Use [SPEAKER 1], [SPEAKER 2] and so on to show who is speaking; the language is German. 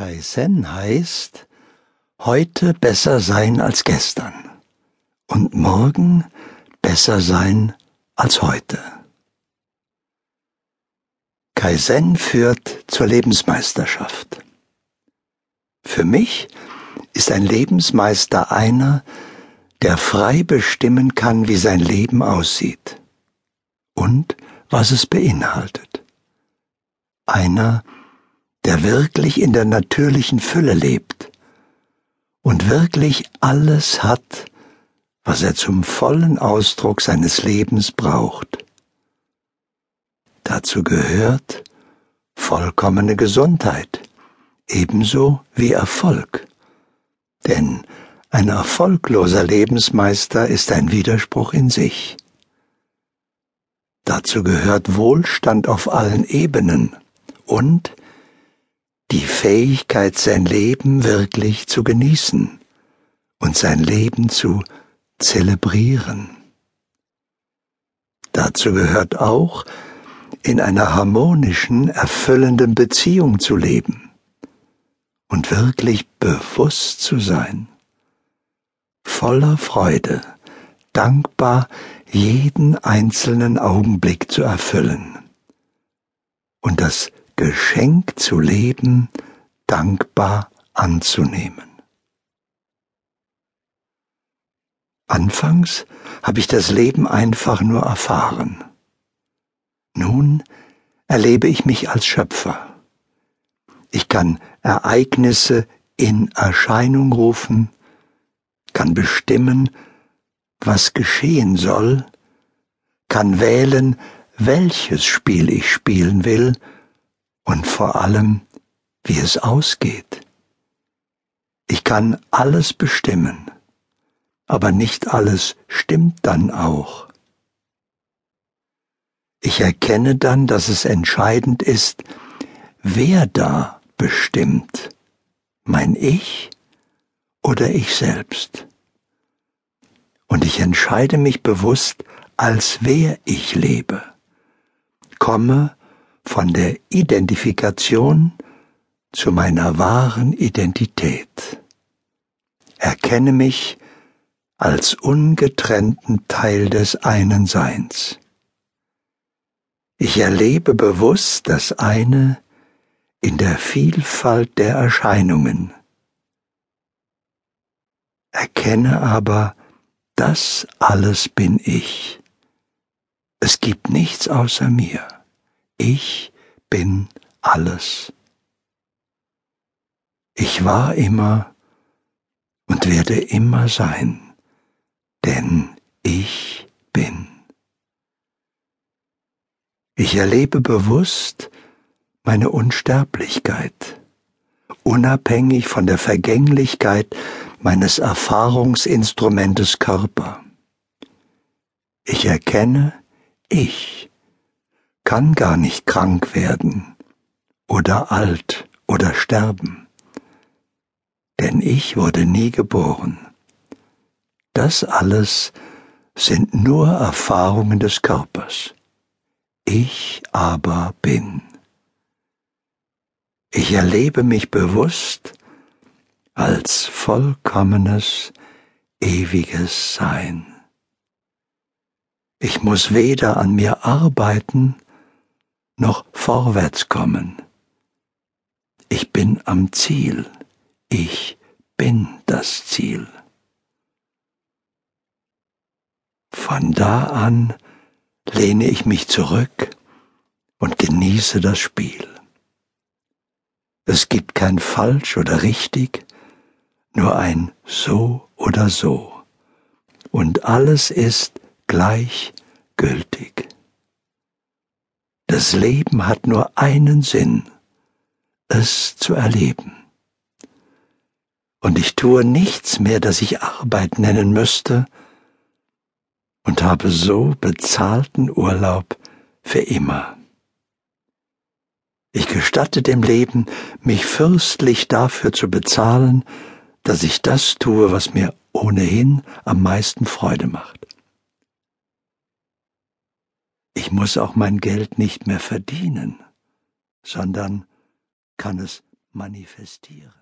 [SPEAKER 1] Kaizen heißt heute besser sein als gestern und morgen besser sein als heute. Kaizen führt zur Lebensmeisterschaft. Für mich ist ein Lebensmeister einer, der frei bestimmen kann, wie sein Leben aussieht und was es beinhaltet. Einer, der der wirklich in der natürlichen Fülle lebt und wirklich alles hat, was er zum vollen Ausdruck seines Lebens braucht. Dazu gehört vollkommene Gesundheit, ebenso wie Erfolg. Denn ein erfolgloser Lebensmeister ist ein Widerspruch in sich. Dazu gehört Wohlstand auf allen Ebenen und die Fähigkeit, sein Leben wirklich zu genießen und sein Leben zu zelebrieren. Dazu gehört auch, in einer harmonischen, erfüllenden Beziehung zu leben und wirklich bewusst zu sein, voller Freude, dankbar jeden einzelnen Augenblick zu erfüllen und das Geschenk zu leben dankbar anzunehmen. Anfangs habe ich das Leben einfach nur erfahren. Nun erlebe ich mich als Schöpfer. Ich kann Ereignisse in Erscheinung rufen, kann bestimmen, was geschehen soll, kann wählen, welches Spiel ich spielen will und vor allem, wie es ausgeht. Ich kann alles bestimmen, aber nicht alles stimmt dann auch. Ich erkenne dann, dass es entscheidend ist, wer da bestimmt, mein Ich oder ich selbst. Und ich entscheide mich bewusst, als wer ich lebe, komme von der Identifikation zu meiner wahren Identität. Erkenne mich als ungetrennten Teil des einen Seins. Ich erlebe bewusst das eine in der Vielfalt der Erscheinungen. Erkenne aber, das alles bin ich. Es gibt nichts außer mir. Ich bin alles. Ich war immer und werde immer sein, denn ich bin. Ich erlebe bewusst meine Unsterblichkeit, unabhängig von der Vergänglichkeit meines Erfahrungsinstrumentes Körper. Ich erkenne, ich kann gar nicht krank werden oder alt oder sterben, denn ich wurde nie geboren. Das alles sind nur Erfahrungen des Körpers. Ich aber bin. Ich erlebe mich bewusst als vollkommenes, ewiges Sein. Ich muss weder an mir arbeiten, noch vorwärts kommen. Ich bin am Ziel. Ich bin das Ziel. Von da an lehne ich mich zurück und genieße das Spiel. Es gibt kein falsch oder richtig, nur ein so oder so. Und alles ist gleichgültig. Das Leben hat nur einen Sinn, es zu erleben. Und ich tue nichts mehr, das ich Arbeit nennen müsste, und habe so bezahlten Urlaub für immer. Ich gestatte dem Leben, mich fürstlich dafür zu bezahlen, dass ich das tue, was mir ohnehin am meisten Freude macht. Ich muss auch mein Geld nicht mehr verdienen, sondern kann es manifestieren.